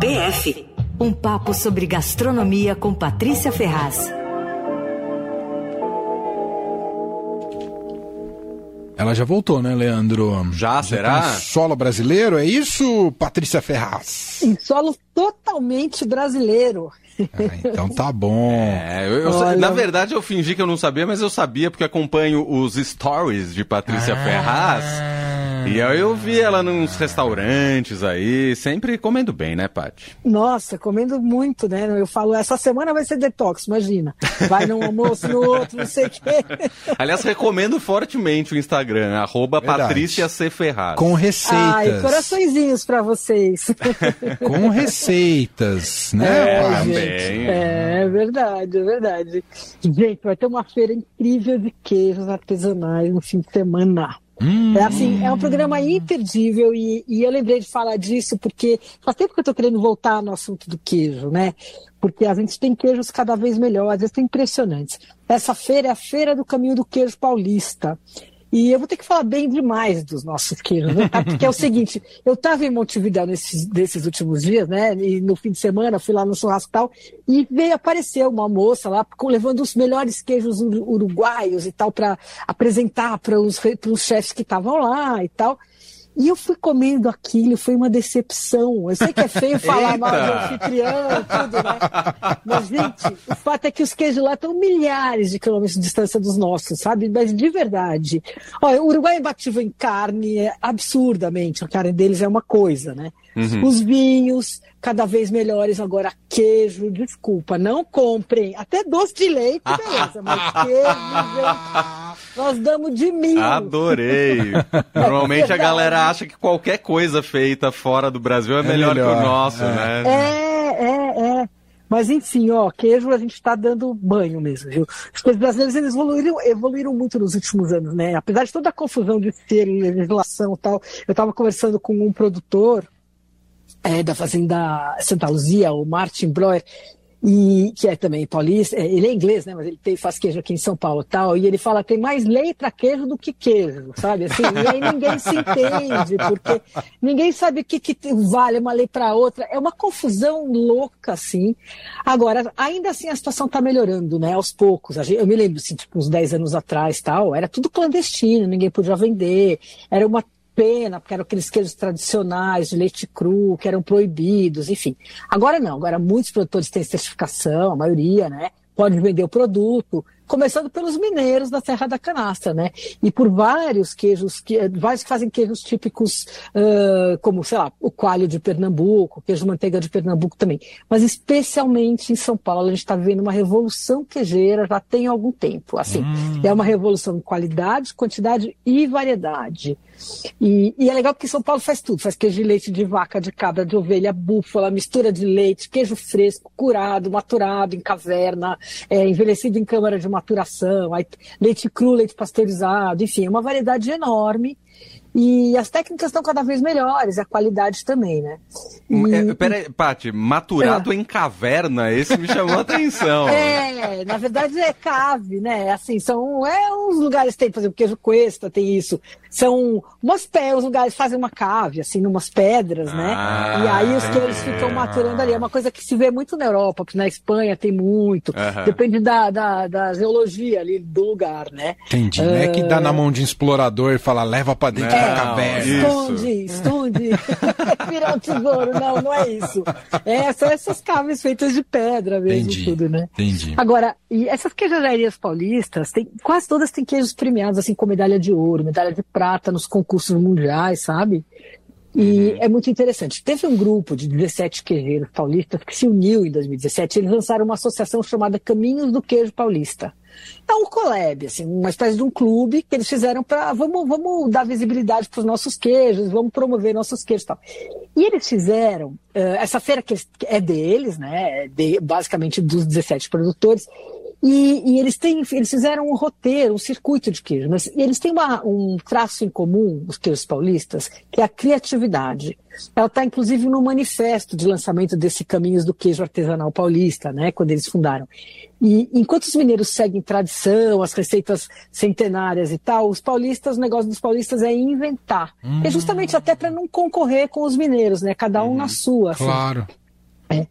PF um papo sobre gastronomia com Patrícia Ferraz. Ela já voltou, né, Leandro? Já, será? Tá solo brasileiro, é isso, Patrícia Ferraz? Em solo totalmente brasileiro. Ah, então tá bom. É, eu, eu, na verdade, eu fingi que eu não sabia, mas eu sabia porque acompanho os stories de Patrícia ah. Ferraz. E aí eu vi ela nos restaurantes aí, sempre comendo bem, né, Paty? Nossa, comendo muito, né? Eu falo, essa semana vai ser detox, imagina. Vai num almoço, no outro, não sei o quê. Aliás, recomendo fortemente o Instagram, arroba Patrícia C. Ferraz. Com receitas. Ai, coraçõezinhos para vocês. Com receitas, né? É, gente, é verdade, é verdade. Gente, vai ter uma feira incrível de queijos artesanais no fim de semana. Hum. É assim, é um programa imperdível e, e, eu lembrei de falar disso porque faz tempo que eu estou querendo voltar no assunto do queijo, né? Porque a gente tem queijos cada vez melhores, eles impressionantes. Essa feira é a Feira do Caminho do Queijo Paulista. E eu vou ter que falar bem demais dos nossos queijos, né? Porque é o seguinte, eu estava em Montevidéu nesses, nesses últimos dias, né? E no fim de semana fui lá no churrasco e tal, e veio aparecer uma moça lá levando os melhores queijos uruguaios e tal para apresentar para os, os chefes que estavam lá e tal. E eu fui comendo aquilo, foi uma decepção. Eu sei que é feio falar mal do anfitrião tudo, né? Mas, gente, o fato é que os queijos lá estão milhares de quilômetros de distância dos nossos, sabe? Mas de verdade. Olha, o Uruguai é imbatível em carne, é absurdamente. A carne deles é uma coisa, né? Uhum. Os vinhos, cada vez melhores. Agora, queijo, desculpa, não comprem. Até doce de leite, beleza, mas queijo, nós damos de mil. Adorei. Normalmente a galera acha que qualquer coisa feita fora do Brasil é, é melhor, melhor, que o nosso, é. né? É, é, é. Mas enfim, ó, queijo a gente está dando banho mesmo, viu? Os coisas brasileiros eles evoluíram, evoluíram muito nos últimos anos, né? Apesar de toda a confusão de ser legislação e tal, eu estava conversando com um produtor é, da Fazenda Santa Luzia, o Martin Breuer, e que é também paulista, é, ele é inglês, né, mas ele tem, faz queijo aqui em São Paulo tal, e ele fala tem mais lei para queijo do que queijo, sabe? Assim, e aí ninguém se entende, porque ninguém sabe o que, que vale uma lei para outra, é uma confusão louca, assim. Agora, ainda assim a situação está melhorando, né, aos poucos. Eu me lembro, assim, tipo, uns 10 anos atrás tal, era tudo clandestino, ninguém podia vender, era uma pena, porque eram aqueles queijos tradicionais de leite cru, que eram proibidos, enfim. Agora não, agora muitos produtores têm certificação, a maioria, né? Pode vender o produto, começando pelos mineiros da Serra da Canastra, né? E por vários queijos, que, vários que fazem queijos típicos, uh, como, sei lá, o coalho de Pernambuco, queijo manteiga de Pernambuco também. Mas especialmente em São Paulo, a gente está vivendo uma revolução queijeira já tem algum tempo. Assim, hum. é uma revolução em qualidade, quantidade e variedade. E, e, é legal porque São Paulo faz tudo, faz queijo de leite de vaca, de cabra, de ovelha, búfala, mistura de leite, queijo fresco, curado, maturado em caverna, é, envelhecido em câmara de maturação, aí, leite cru, leite pasteurizado, enfim, é uma variedade enorme e as técnicas estão cada vez melhores, a qualidade também, né? E... É, peraí, Paty, maturado é. em caverna, esse me chamou a atenção. É, na verdade é cave, né? Assim, são é, uns lugares tem, por exemplo, queijo cuesta tem isso. São umas pedras, os lugares fazem uma cave, assim, numas pedras, né? Ah, e aí os queijos é. ficam maturando ali. É uma coisa que se vê muito na Europa, porque na Espanha tem muito. Depende da, da, da, geologia ali do lugar, né? Entendi. Uh... Não é que dá na mão de um explorador e fala, leva pra dentro é, caverna. Esconde, esconde. Virar um tesouro. Não, não é isso. É, são essas caves feitas de pedra mesmo, Entendi. tudo, né? Entendi. Agora, e essas queijarias paulistas, tem, quase todas têm queijos premiados, assim, com medalha de ouro, medalha de prata nos concursos mundiais, sabe? E uhum. é muito interessante. Teve um grupo de 17 queijeiros paulistas que se uniu em 2017. Eles lançaram uma associação chamada Caminhos do Queijo Paulista. É um collab, assim, uma espécie de um clube que eles fizeram para vamos, vamos dar visibilidade para os nossos queijos, vamos promover nossos queijos e tal. E eles fizeram, uh, essa feira que é deles, né, de, basicamente dos 17 produtores, E, e, eles têm, eles fizeram um roteiro, um circuito de queijo, mas eles têm uma, um traço em comum, os queijos paulistas, que é a criatividade. Ela está, inclusive, no manifesto de lançamento desse Caminhos do Queijo Artesanal Paulista, né, quando eles fundaram. E enquanto os mineiros seguem tradição, as receitas centenárias e tal, os paulistas, o negócio dos paulistas é inventar. Hum. É justamente até para não concorrer com os mineiros, né, cada um hum. na sua. Assim. Claro. É.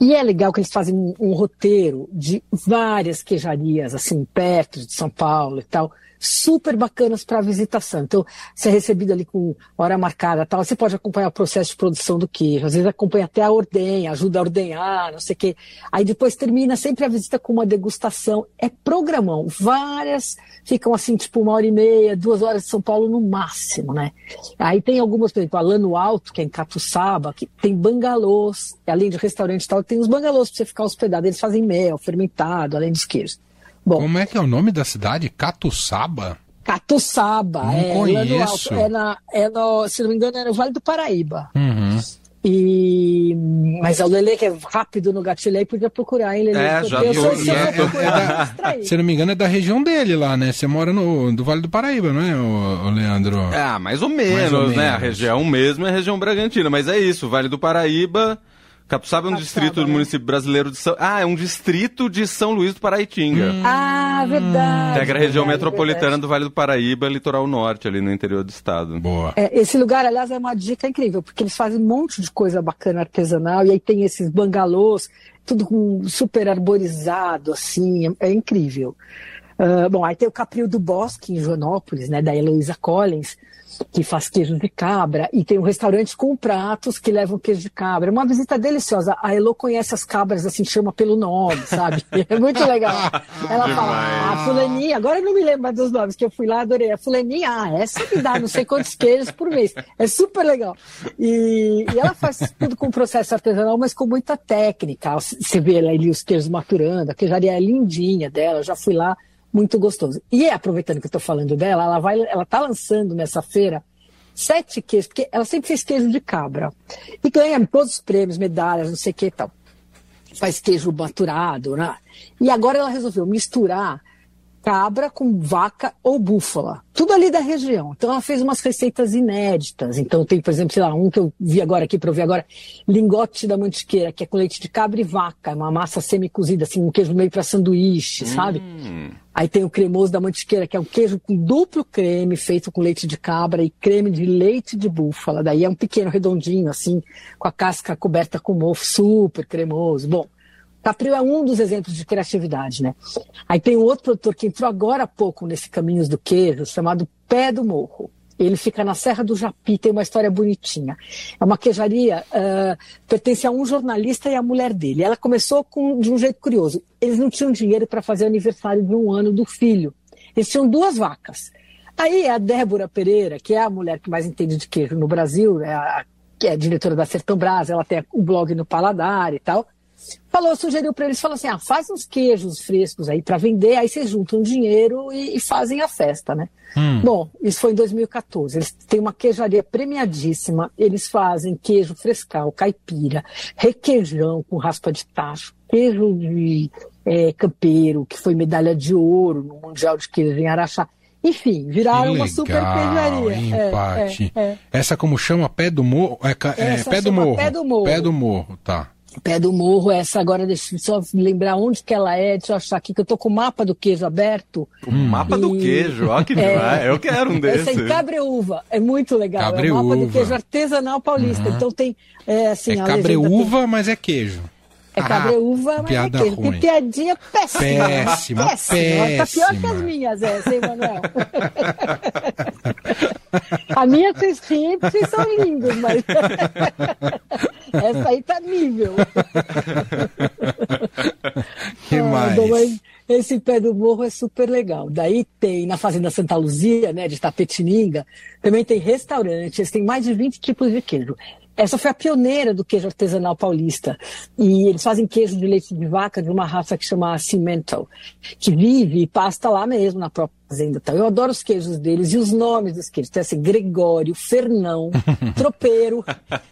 E é legal que eles fazem um, um, roteiro de várias queijarias, assim, perto de São Paulo e tal, super bacanas para visitação. Então, você é recebido ali com hora marcada tal, você pode acompanhar o processo de produção do queijo, às vezes acompanha até a ordenha, ajuda a ordenhar, não sei o quê. Aí depois termina sempre a visita com uma degustação. É programão, várias ficam assim, tipo uma hora e meia, duas horas de São Paulo no máximo, né? Aí tem algumas, por exemplo, a Lano Alto, que é em Catuçaba, que tem bangalôs, além de restaurante e tal, tem os bangalôs para você ficar hospedado, eles fazem mel, fermentado, além dos queijos. Bom, Como é que é o nome da cidade? Catuçaba? Catuçaba, não é. Conheço. É, na, é no, se não me engano, é no Vale do Paraíba. Uhum. E... Mas o Lele, que é rápido no gatilho aí, podia procurar, hein, Lele? É, já vi. É, é, é se não me engano, é da região dele lá, né? Você mora no do Vale do Paraíba, não é, o, o Leandro? Ah, mais ou menos, mais ou né? Menos. A região mesmo é a região Bragantina, mas é isso, Vale do Paraíba Capixaba é um distrito do né? município brasileiro de São... Ah, é um distrito de São Luís do Paraitinga. Hum. Ah, verdade. Integra a região verdade, metropolitana verdade. do Vale do Paraíba, litoral norte, ali no interior do estado. Boa. É, esse lugar, aliás, é uma dica incrível, porque eles fazem um monte de coisa bacana artesanal, e aí tem esses bangalôs, tudo com super arborizado, assim, é, é incrível. Uh, bom, aí tem o Capril do Bosque, em Joanópolis, né, da Heloísa Collins, que faz queijo de cabra, e tem um restaurante com pratos que levam queijo de cabra. É uma visita deliciosa. A Elo conhece as cabras, assim, chama pelo nome, sabe? É muito legal. Ela fala, ah, fulaninha, agora eu não me lembro dos nomes, que eu fui lá, adorei. A fulaninha, ah, essa que dá não sei quantos queijos por mês. É super legal. E, e ela faz tudo com processo artesanal, mas com muita técnica. Você vê ali os queijos maturando, a queijaria é lindinha dela, eu já fui lá, muito gostoso. E aproveitando que eu estou falando dela, ela vai, ela está lançando nessa feira sete queijos, porque ela sempre fez queijo de cabra. E ganha todos os prêmios, medalhas, não sei o que e tal. Faz queijo maturado, né? E agora ela resolveu misturar cabra com vaca ou búfala. Tudo ali da região. Então ela fez umas receitas inéditas. Então tem, por exemplo, sei lá, um que eu vi agora aqui, para eu ver agora, lingote da mantiqueira, que é com leite de cabra e vaca, é uma massa semi-cozida, assim, um queijo meio para sanduíche, hum. sabe? Aí tem o cremoso da mantiqueira, que é um queijo com duplo creme, feito com leite de cabra e creme de leite de búfala. Daí é um pequeno redondinho, assim, com a casca coberta com mofo, super cremoso. Bom, Capril é um dos exemplos de criatividade, né? Aí tem um outro produtor que entrou agora há pouco nesse Caminhos do Queijo, chamado Pé do Morro. Ele fica na Serra do Japi, tem uma história bonitinha. É uma queijaria, uh, pertence a um jornalista e a mulher dele. Ela começou com, de um jeito curioso. Eles não tinham dinheiro para fazer o aniversário de um ano do filho. Eles tinham duas vacas. Aí a Débora Pereira, que é a mulher que mais entende de queijo no Brasil, é a, que é diretora da Sertão Brás, ela tem um blog no Paladar e tal falou, sugeriu para eles, falou assim, ah, faz uns queijos frescos aí para vender, aí vocês juntam dinheiro e, e fazem a festa, né? Hum. Bom, isso foi em 2014. Eles têm uma queijaria premiadíssima, eles fazem queijo frescal, caipira, requeijão com raspa de tacho, queijo de é, campeiro, que foi medalha de ouro no Mundial de Queijo em Araxá. Enfim, viraram uma super queijaria. Empate. É, é, é. Essa como chama? Pé do morro? É, é pé do morro. Pé do morro. Pé do morro, tá. Pé do Morro, essa agora, deixa eu só lembrar onde que ela é, deixa eu achar aqui, que eu tô com o mapa do queijo aberto. O mapa e... do queijo, ó que é, Eu quero um desses. Essa é Cabreúva, é muito legal. Cabreúva. É o mapa do queijo artesanal paulista. Uhum. Então tem, é assim... É cabreúva, tem... mas é queijo. É cabreúva, mas piada é queijo. Ruim. Tem piadinha péssima. Péssima, péssima. péssima. Tá pior que as minhas, essa, hein, Manuel? A minha vocês riem vocês são lindos, mas essa aí tá nível. que ah, mais? Bom, esse pé do morro é super legal. Daí tem na Fazenda Santa Luzia, né, de Tapetininga, também tem restaurantes, tem mais de 20 tipos de queijo. Essa foi a pioneira do queijo artesanal paulista. E eles fazem queijo de leite de vaca de uma raça que chama Cimental, que vive e pasta lá mesmo, na própria fazenda. Tá? Eu adoro os queijos deles e os nomes dos queijos. Tem assim, Gregório, Fernão, Tropeiro.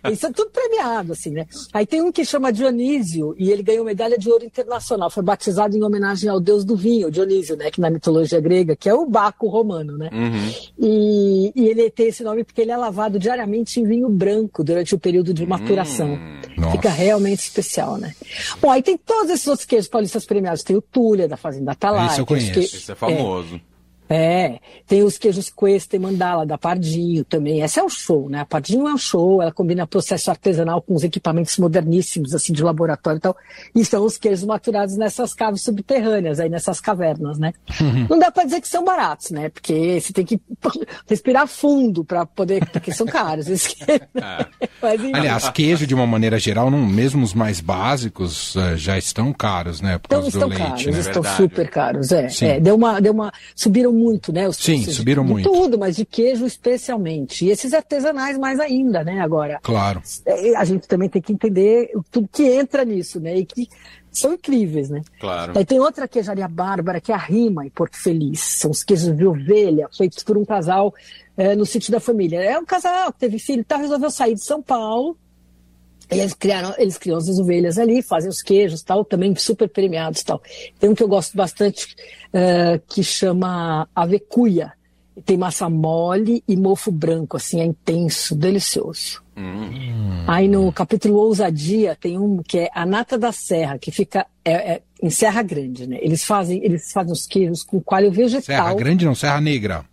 Eles são tudo premiados, assim, né? Aí tem um que chama Dionísio e ele ganhou medalha de ouro internacional. Foi batizado em homenagem ao deus do vinho, Dionísio, né? Que na mitologia grega, que é o Baco romano, né? Uhum. E, e, ele tem esse nome porque ele é lavado diariamente em vinho branco durante o período de maturação. Hum, Fica realmente especial, né? Bom, aí tem todos esses outros queijos paulistas premiados. Tem o Túlia, da Fazenda Atalaia. Isso eu conheço. Esse é famoso. É, é, tem os queijos Cuesta e Mandala, da Pardinho também. Esse é o show, né? A Pardinho é um show, ela combina processo artesanal com os equipamentos moderníssimos, assim, de laboratório e tal. E são os queijos maturados nessas caves subterrâneas, aí nessas cavernas, né? Uhum. Não dá para dizer que são baratos, né? Porque você tem que respirar fundo para poder, porque são caros. É. Mas, Aliás, queijo, de uma maneira geral, não, mesmo os mais básicos, eh, já estão caros, né? Por causa então, do estão leite, caros, né? estão super caros, é. é. Deu uma, deu uma, subiram muito, né? Os Sim, subiram de, muito. De tudo, mas de queijo especialmente. E esses artesanais mais ainda, né? Agora. Claro. É, a gente também tem que entender tudo que entra nisso, né? E que são incríveis, né? Claro. Aí tem outra queijaria bárbara, que é a Rima, em Porto Feliz. São os queijos de ovelha, feitos por um casal é, no sítio da família. É um casal que teve filho, então resolveu sair de São Paulo eles criaram, eles criam as ovelhas ali, fazem os queijos tal, também super premiados tal. Tem um que eu gosto bastante uh, que chama avecuia. Tem massa mole e mofo branco, assim, é intenso, delicioso. Hum. Aí no capítulo Ousadia tem um que é a nata da serra, que fica é, é, em Serra Grande, né? Eles fazem, eles fazem os queijos com coalho vegetal. Serra Grande não, Serra Negra.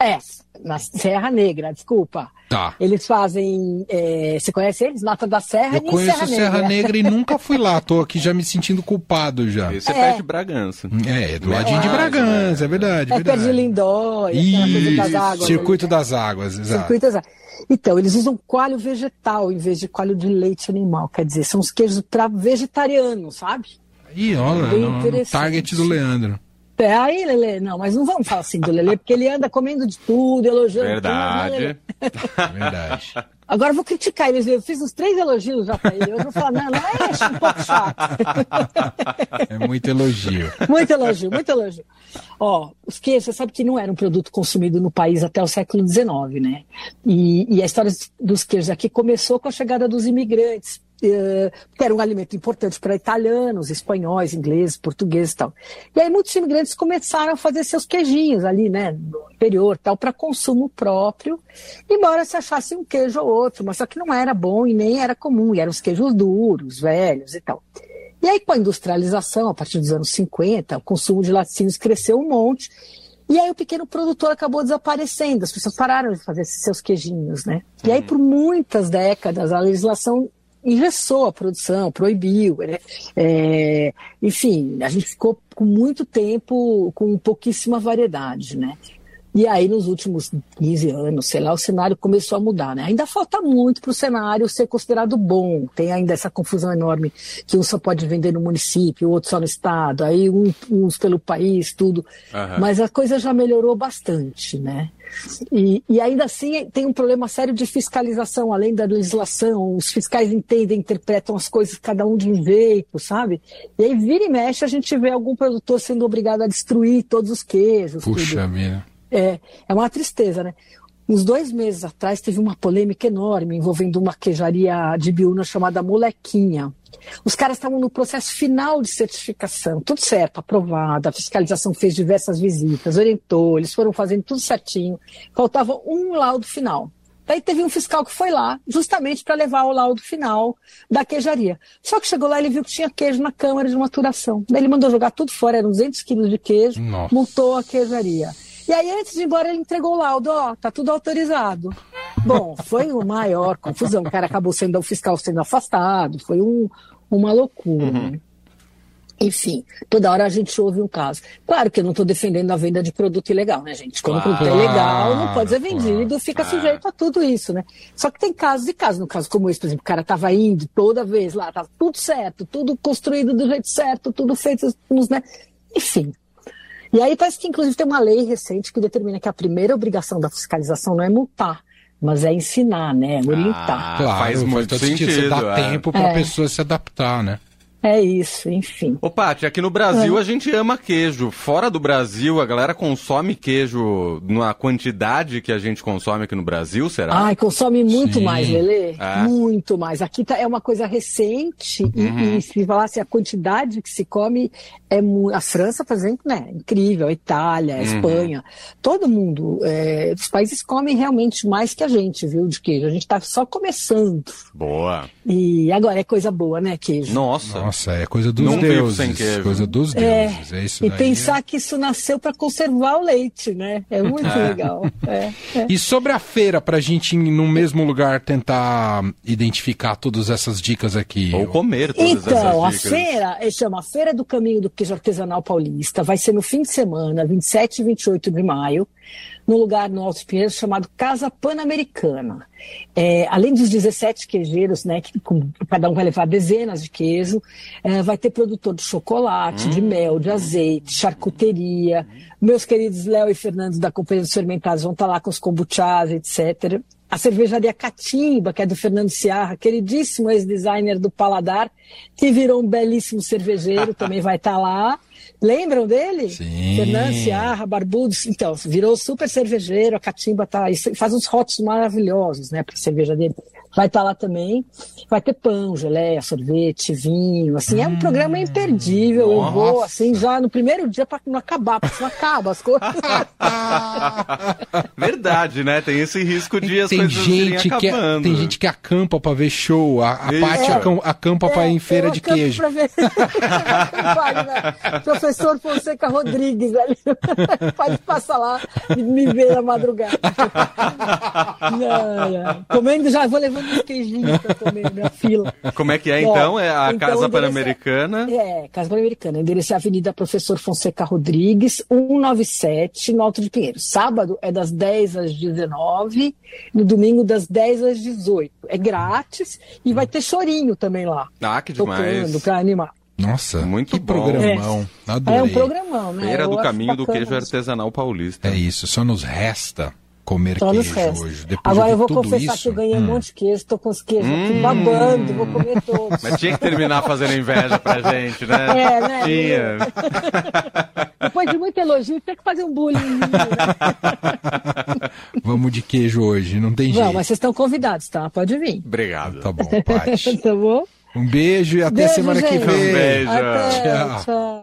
É, na Serra Negra, desculpa. Tá. Eles fazem. É, você conhece eles? Nata da Serra Eu e conheço Serra, Serra Negra. Negra. e nunca fui lá. Tô aqui já me sentindo culpado já. Esse é, é perto de Bragança. É, é do ladinho é, de Bragança, é verdade. É verdade. perto de Lindóia, Isso, das águas. Circuito das águas, exato. Circuito das águas. Então, eles usam coalho vegetal em vez de coalho de leite animal. Quer dizer, são os queijos para vegetariano, sabe? Ih, olha, no target do Leandro. É, aí, Lele, não, mas não vamos falar assim do Lele, porque ele anda comendo de tudo, elogiando Verdade. tudo. Verdade. Agora eu vou criticar eles. Eu fiz uns três elogios já pra ele. Eu vou falar, não, não é um pouco chato. É muito elogio. muito elogio, muito elogio. Ó, os queijos, você sabe que não era um produto consumido no país até o século XIX, né? E, e a história dos queijos aqui começou com a chegada dos imigrantes eh, que era um alimento importante para italianos, espanhóis, ingleses, portugueses e tal. E aí muitos imigrantes começaram a fazer seus queijinhos ali, né, no interior, tal, para consumo próprio, embora se achasse um queijo ou outro, mas só que não era bom e nem era comum, e eram os queijos duros, velhos e tal. E aí com a industrialização, a partir dos anos 50, o consumo de laticínios cresceu um monte, e aí o pequeno produtor acabou desaparecendo, as pessoas pararam de fazer seus queijinhos, né? E aí por muitas décadas a legislação engessou a produção, proibiu. Né? É, enfim, a gente ficou com muito tempo com pouquíssima variedade, né? E aí, nos últimos 15 anos, sei lá, o cenário começou a mudar, né? Ainda falta muito para o cenário ser considerado bom. Tem ainda essa confusão enorme que um só pode vender no município, o outro só no estado, aí um, uns pelo país, tudo. Uhum. Mas a coisa já melhorou bastante, né? E, e, ainda assim tem um problema sério de fiscalização, além da legislação. Os fiscais entendem, interpretam as coisas cada um de um jeito, sabe? E aí vira e mexe a gente vê algum produtor sendo obrigado a destruir todos os queijos. Puxa vida. É, é uma tristeza, né? Uns dois meses atrás teve uma polêmica enorme envolvendo uma queijaria de Biúna chamada Molequinha. Os caras estavam no processo final de certificação, tudo certo, aprovado, a fiscalização fez diversas visitas, orientou, eles foram fazendo tudo certinho. Faltava um laudo final. Daí teve um fiscal que foi lá, justamente para levar o laudo final da queijaria. Só que chegou lá e ele viu que tinha queijo na câmara de maturação. Daí ele mandou jogar tudo fora, eram 200 quilos de queijo, Nossa. montou a queijaria. E aí, antes de ir embora, ele entregou o laudo, ó, tá tudo autorizado. Bom, foi uma maior confusão. O cara acabou sendo o fiscal sendo afastado, foi um, uma loucura. Uhum. Enfim, toda hora a gente ouve um caso. Claro que eu não estou defendendo a venda de produto ilegal, né, gente? Quando claro, o produto é legal, não pode ser vendido, claro, fica claro. sujeito a tudo isso, né? Só que tem casos e casos. No caso como esse, por exemplo, o cara estava indo toda vez lá, estava tudo certo, tudo construído do jeito certo, tudo feito né? Enfim, e aí parece que, inclusive, tem uma lei recente que determina que a primeira obrigação da fiscalização não é multar, mas é ensinar, né? É orientar. Ah, claro, faz muito sentido. Você dá é. tempo para a é. pessoa se adaptar, né? É isso, enfim. Ô, Paty, aqui no Brasil é. a gente ama queijo. Fora do Brasil, a galera consome queijo na quantidade que a gente consome aqui no Brasil, será? Ai, consome muito Sim. mais, Lelê. É. Muito mais. Aqui tá, é uma coisa recente uhum. e, e, se falasse a quantidade que se come, é a França, por exemplo, né? Incrível. A Itália, a uhum. Espanha. Todo mundo, é, os países comem realmente mais que a gente, viu, de queijo. A gente tá só começando. Boa. E agora é coisa boa, né, queijo? Nossa. Nossa. Nossa, é coisa dos Não deuses. Sem queijo. Coisa dos é, deuses. É, isso e pensar que isso nasceu para conservar o leite, né? É muito é. legal. É, é. E sobre a feira, para a gente, no mesmo lugar, tentar identificar todas essas dicas aqui. Ou comer todas então, essas dicas. Então, a feira chama Feira do Caminho do Queijo Artesanal Paulista. Vai ser no fim de semana, 27 e 28 de maio num lugar no Alto Pinheiros chamado Casa Pan-Americana. É, além dos 17 queijeiros, né, que com, cada um vai levar dezenas de queijo, é, vai ter produtor de chocolate, hum. de mel, de azeite, charcuteria. Meus queridos Léo e Fernando da Companhia dos Fermentados vão estar lá com os kombuchás, etc. A cervejaria Catimba, que é do Fernando Ciarra, queridíssimo ex-designer do Paladar, que virou um belíssimo cervejeiro, também vai estar lá. Lembram dele? Sim. Fernando Ciarra, Barbudo. Então, virou super cervejeiro, a Catimba tá, faz uns rótulos maravilhosos, né, para cerveja dele vai estar tá lá também. Vai ter pão, geleia, sorvete, vinho. Assim, hum, é um programa imperdível. Nossa. Eu vou, assim, já no primeiro dia para não acabar, porque não acaba as coisas. Verdade, né? Tem esse risco de as tem coisas gente que é, Tem gente que acampa para ver show. A, a Paty é. acampa para é, ir em feira de queijo. Ver... Né? Professor Fonseca Rodrigues, velho. Pode passar lá e me ver na madrugada. não, não. Comendo já, vou levando uns queijinhos pra comer na fila. Como é que é, então? É a então, Casa Pan-Americana? É, Casa Pan-Americana. Endereço é Avenida Professor Fonseca Rodrigues, 197, no Alto de Pinheiro. Sábado é das 10 às 19, no domingo das 10 às 18. É grátis e vai ter chorinho também lá. Ah, que demais. Tocando pra animar. Nossa, muito que bom. programão. É. Adorei. É um programão, né? Feira do Caminho do Queijo Artesanal Paulista. É isso, só nos resta comer Só queijo hoje. Depois Agora eu vou confessar isso, que eu ganhei hum. um monte de queijo, estou com os queijos hum. aqui babando, vou comer todos. Mas tinha que terminar fazendo inveja pra gente, né? É, né? Tinha. Depois de muito elogio, tem que fazer um bullying. Né? Vamos de queijo hoje, não tem jeito. Não, mas vocês estão convidados, tá? Pode vir. Obrigado. Tá bom, Paty. tá bom? Um beijo e até beijo, semana gente. que vem. Um beijo. Até, tchau. tchau.